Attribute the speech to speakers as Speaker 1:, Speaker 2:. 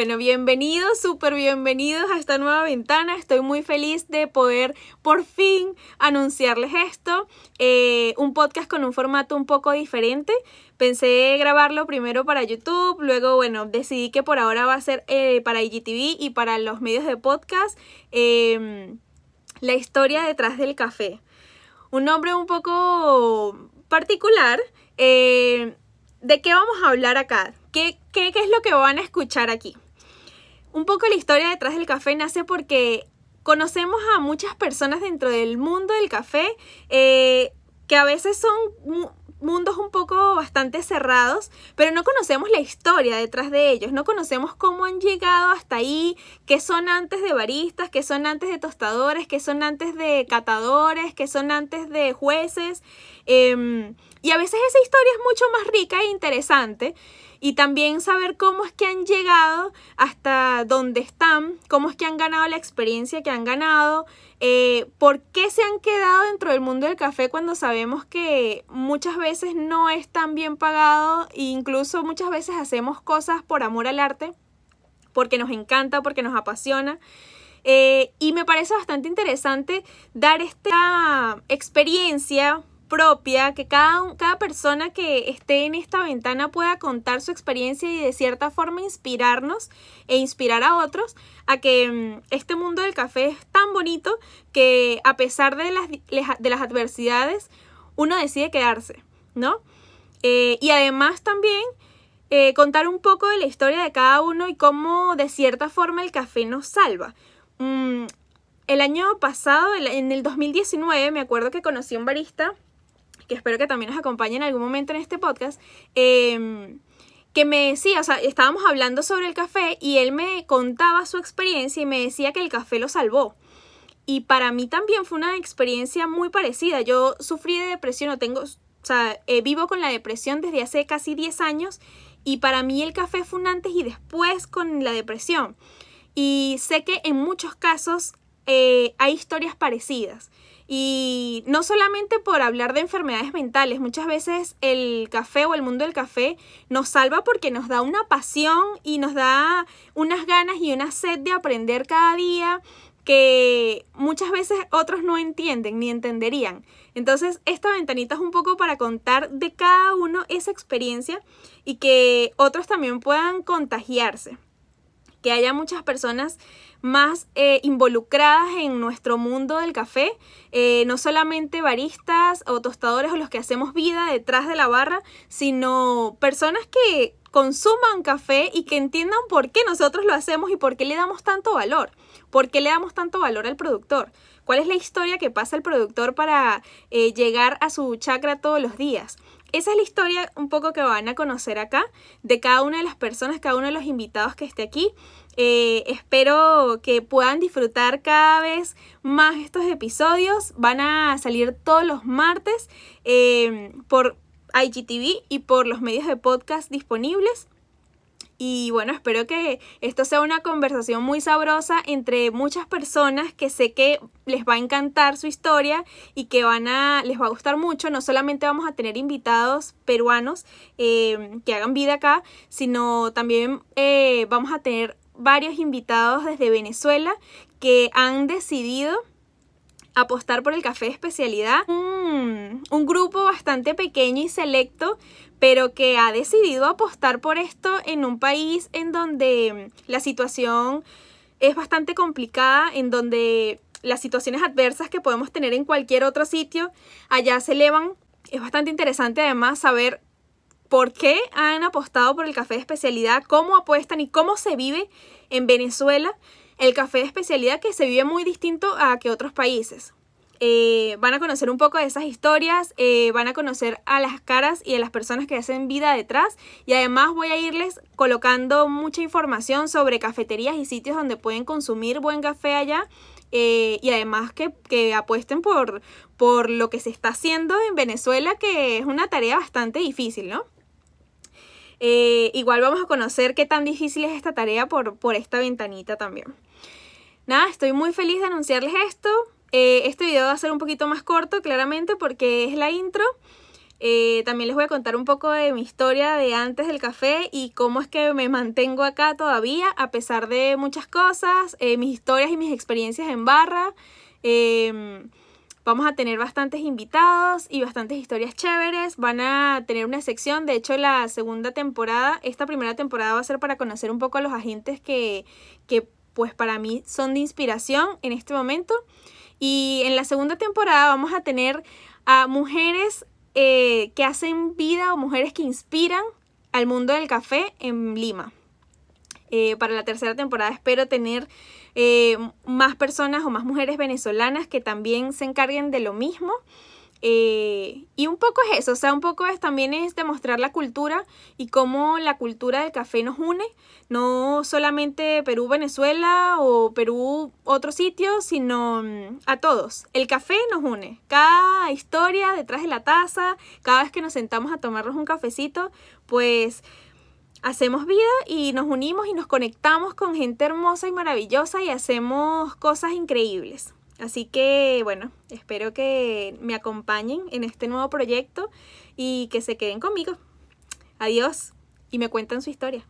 Speaker 1: Bueno, bienvenidos, súper bienvenidos a esta nueva ventana. Estoy muy feliz de poder por fin anunciarles esto. Eh, un podcast con un formato un poco diferente. Pensé grabarlo primero para YouTube, luego, bueno, decidí que por ahora va a ser eh, para IGTV y para los medios de podcast. Em, la historia detrás del café. Un nombre un poco particular. Eh, ¿De qué vamos a hablar acá? ¿Qué, ¿Qué, es lo que van a escuchar aquí? Un poco la historia detrás del café nace porque conocemos a muchas personas dentro del mundo del café eh, que a veces son mundos un poco bastante cerrados, pero no conocemos la historia detrás de ellos, no conocemos cómo han llegado hasta ahí, qué son antes de baristas, qué son antes de tostadores, qué son antes de catadores, qué son antes de jueces. Em, y a veces esa historia es mucho más rica e interesante. Y también saber cómo es que han llegado hasta donde están, cómo es que han ganado la experiencia que han ganado, eh, por qué se han quedado dentro del mundo del café cuando sabemos que muchas veces no es tan bien pagado e incluso muchas veces hacemos cosas por amor al arte, porque nos encanta, porque nos apasiona. Eh, y me parece bastante interesante dar esta experiencia propia, que cada, cada persona que esté en esta ventana pueda contar su experiencia y de cierta forma inspirarnos e inspirar a otros a que mm, este mundo del café es tan bonito que a pesar de las, de las adversidades, uno decide quedarse, ¿no? Eh, y además también eh, contar un poco de la historia de cada uno y cómo de cierta forma el café nos salva. Mm, el año pasado, en el 2019, me acuerdo que conocí a un barista que espero que también nos acompañe en algún momento en este podcast, em, que me decía, o sea, estábamos hablando sobre el café y él me contaba su experiencia y me decía que el café lo salvó. Y para mí también fue una experiencia muy parecida. Yo sufrí de depresión, o tengo, o sea, eh, vivo con la depresión desde hace casi 10 años y para mí el café fue un antes y después con la depresión. Y sé que en muchos casos eh, hay historias parecidas. Y no solamente por hablar de enfermedades mentales, muchas veces el café o el mundo del café nos salva porque nos da una pasión y nos da unas ganas y una sed de aprender cada día que muchas veces otros no entienden ni entenderían. Entonces, esta ventanita es un poco para contar de cada uno esa experiencia y que otros también puedan contagiarse. Que haya muchas personas más eh, involucradas en nuestro mundo del café, eh, no solamente baristas o tostadores o los que hacemos vida detrás de la barra, sino personas que consuman café y que entiendan por qué nosotros lo hacemos y por qué le damos tanto valor, por qué le damos tanto valor al productor, cuál es la historia que pasa el productor para eh, llegar a su chakra todos los días. Esa es la historia un poco que van a conocer acá de cada una de las personas, cada uno de los invitados que esté aquí. Eh, espero que puedan disfrutar cada vez más estos episodios. Van a salir todos los martes eh, por IGTV y por los medios de podcast disponibles. Y bueno, espero que esto sea una conversación muy sabrosa entre muchas personas que sé que les va a encantar su historia y que van a, les va a gustar mucho. No solamente vamos a tener invitados peruanos eh, que hagan vida acá, sino también vamos a tener varios invitados desde Venezuela que han decidido apostar por el café especialidad. Un, grupo bastante pequeño y selecto, pero que ha decidido apostar por esto en un país en donde la situación es bastante complicada, en donde las situaciones adversas que podemos tener en cualquier otro sitio allá se elevan. Es bastante interesante además saber por qué han apostado por el café de especialidad, cómo apuestan y cómo se vive en Venezuela el café de especialidad que se vive muy distinto a que otros países. Eh, van a conocer un poco de esas historias, eh, van a conocer a las caras y a las personas que hacen vida detrás y además voy a irles colocando mucha información sobre cafeterías y sitios donde pueden consumir buen café allá eh, y además que, que, apuesten por, por lo que se está haciendo en Venezuela que es una tarea bastante difícil, ¿no? Igual vamos a conocer qué tan difícil es esta tarea por, por esta ventanita también. Nada, estoy muy feliz de anunciarles esto. Eh, este video va a ser un poquito más corto, claramente, porque es la intro. Eh, también les voy a contar un poco de mi historia de antes del café y cómo es que me mantengo acá todavía a pesar de muchas cosas, eh, mis historias y mis experiencias en barra. Em, vamos a tener bastantes invitados y bastantes historias chéveres. Van a tener una sección, de hecho la segunda temporada, esta primera temporada va a ser para conocer un poco a los agentes que, que pues para mí son de inspiración en este momento. Y en la segunda temporada vamos a tener a mujeres eh, que hacen vida o mujeres que inspiran al mundo del café en Lima. Eh, para la tercera temporada espero tener eh, más personas o más mujeres venezolanas que también se encarguen de lo mismo. Eh, y un poco es eso, o sea, un poco es también es demostrar la cultura y cómo la cultura del café nos une, no solamente Perú, Venezuela o Perú, otro sitio, sino mm, a todos. El café nos une, cada historia detrás de la taza, cada vez que nos sentamos a tomarnos un cafecito, pues hacemos vida y nos unimos y nos conectamos con gente hermosa y maravillosa y hacemos cosas increíbles. Así que bueno, espero que me acompañen en este nuevo proyecto y que se queden conmigo. Adiós y me cuentan su historia.